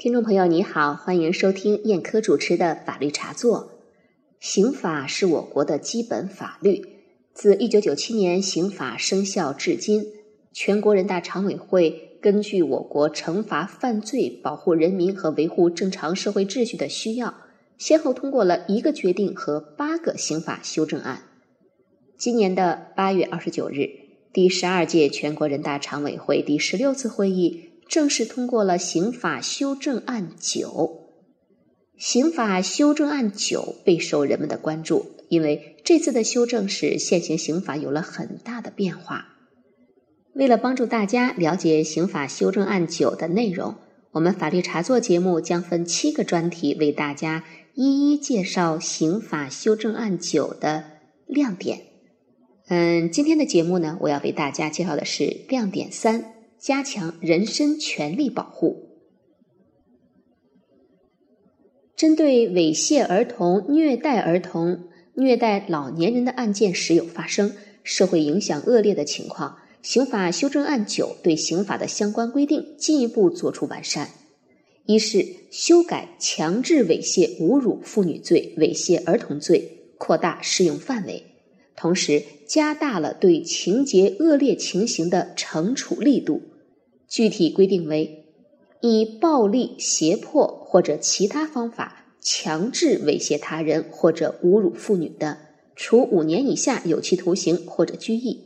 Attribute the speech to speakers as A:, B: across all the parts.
A: 听众朋友，你好，欢迎收听燕科主持的法律茶座。刑法是我国的基本法律，自一九九七年刑法生效至今，全国人大常委会根据我国惩罚犯罪、保护人民和维护正常社会秩序的需要，先后通过了一个决定和八个刑法修正案。今年的八月二十九日，第十二届全国人大常委会第十六次会议。正式通过了刑法修正案九，刑法修正案九备受人们的关注，因为这次的修正使现行刑法有了很大的变化。为了帮助大家了解刑法修正案九的内容，我们法律茶座节目将分七个专题为大家一一介绍刑法修正案九的亮点。嗯，今天的节目呢，我要为大家介绍的是亮点三。加强人身权利保护。针对猥亵儿童、虐待儿童、虐待老年人的案件时有发生，社会影响恶劣的情况，刑法修正案九对刑法的相关规定进一步作出完善。一是修改强制猥亵、侮辱妇女罪、猥亵儿童罪，扩大适用范围，同时加大了对情节恶劣情形的惩处力度。具体规定为：以暴力、胁迫或者其他方法强制猥亵他人或者侮辱妇女的，处五年以下有期徒刑或者拘役；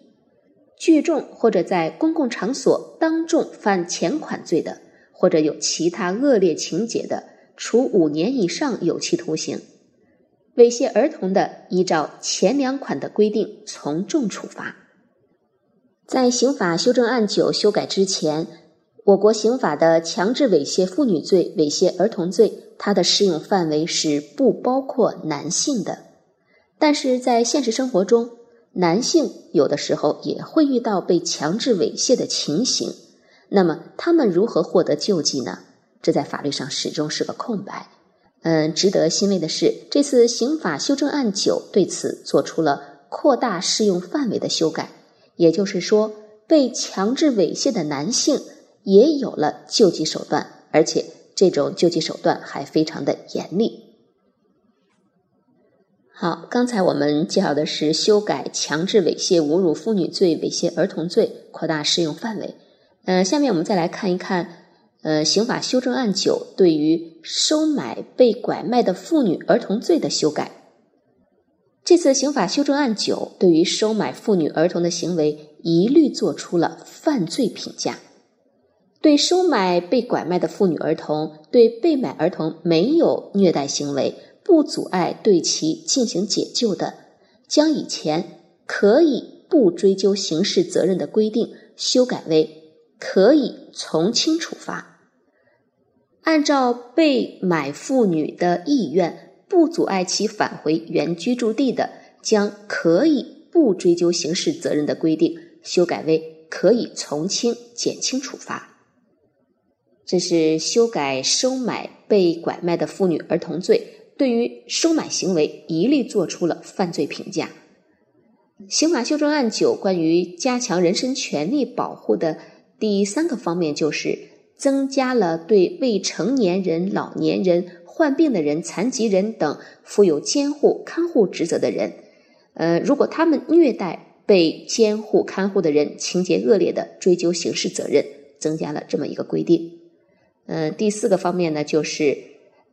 A: 聚众或者在公共场所当众犯前款罪的，或者有其他恶劣情节的，处五年以上有期徒刑；猥亵儿童的，依照前两款的规定从重处罚。在刑法修正案九修改之前，我国刑法的强制猥亵妇女罪、猥亵儿童罪，它的适用范围是不包括男性的。但是在现实生活中，男性有的时候也会遇到被强制猥亵的情形，那么他们如何获得救济呢？这在法律上始终是个空白。嗯，值得欣慰的是，这次刑法修正案九对此做出了扩大适用范围的修改。也就是说，被强制猥亵的男性也有了救济手段，而且这种救济手段还非常的严厉。好，刚才我们介绍的是修改强制猥亵、侮辱妇女罪、猥亵儿童罪，扩大适用范围。呃，下面我们再来看一看，呃，刑法修正案九对于收买被拐卖的妇女、儿童罪的修改。这次刑法修正案九对于收买妇女儿童的行为一律作出了犯罪评价，对收买被拐卖的妇女儿童，对被买儿童没有虐待行为，不阻碍对其进行解救的，将以前可以不追究刑事责任的规定修改为可以从轻处罚，按照被买妇女的意愿。不阻碍其返回原居住地的，将可以不追究刑事责任的规定修改为可以从轻、减轻处罚。这是修改收买被拐卖的妇女儿童罪，对于收买行为一律作出了犯罪评价。刑法修正案九关于加强人身权利保护的第三个方面，就是增加了对未成年人、老年人。患病的人、残疾人等负有监护看护职责的人，呃，如果他们虐待被监护看护的人，情节恶劣的，追究刑事责任，增加了这么一个规定。嗯，第四个方面呢，就是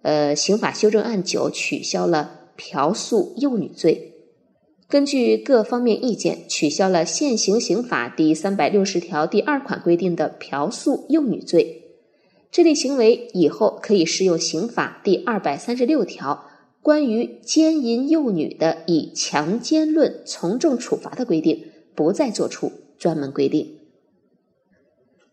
A: 呃，刑法修正案九取消了嫖宿幼女罪，根据各方面意见，取消了现行刑法第三百六十条第二款规定的嫖宿幼女罪。这类行为以后可以适用刑法第二百三十六条关于奸淫幼女的以强奸论从重处罚的规定，不再作出专门规定。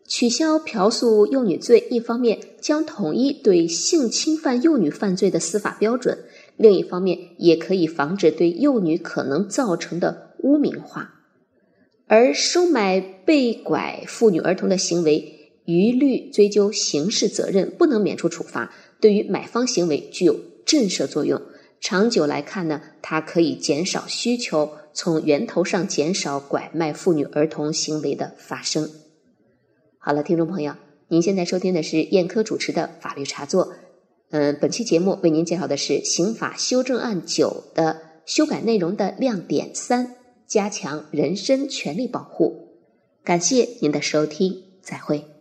A: 取消嫖宿幼女罪，一方面将统一对性侵犯幼女犯罪的司法标准，另一方面也可以防止对幼女可能造成的污名化。而收买、被拐妇女儿童的行为。一律追究刑事责任，不能免除处罚。对于买方行为具有震慑作用，长久来看呢，它可以减少需求，从源头上减少拐卖妇女儿童行为的发生。好了，听众朋友，您现在收听的是燕科主持的法律茶座。嗯，本期节目为您介绍的是《刑法修正案九》的修改内容的亮点三：加强人身权利保护。感谢您的收听，再会。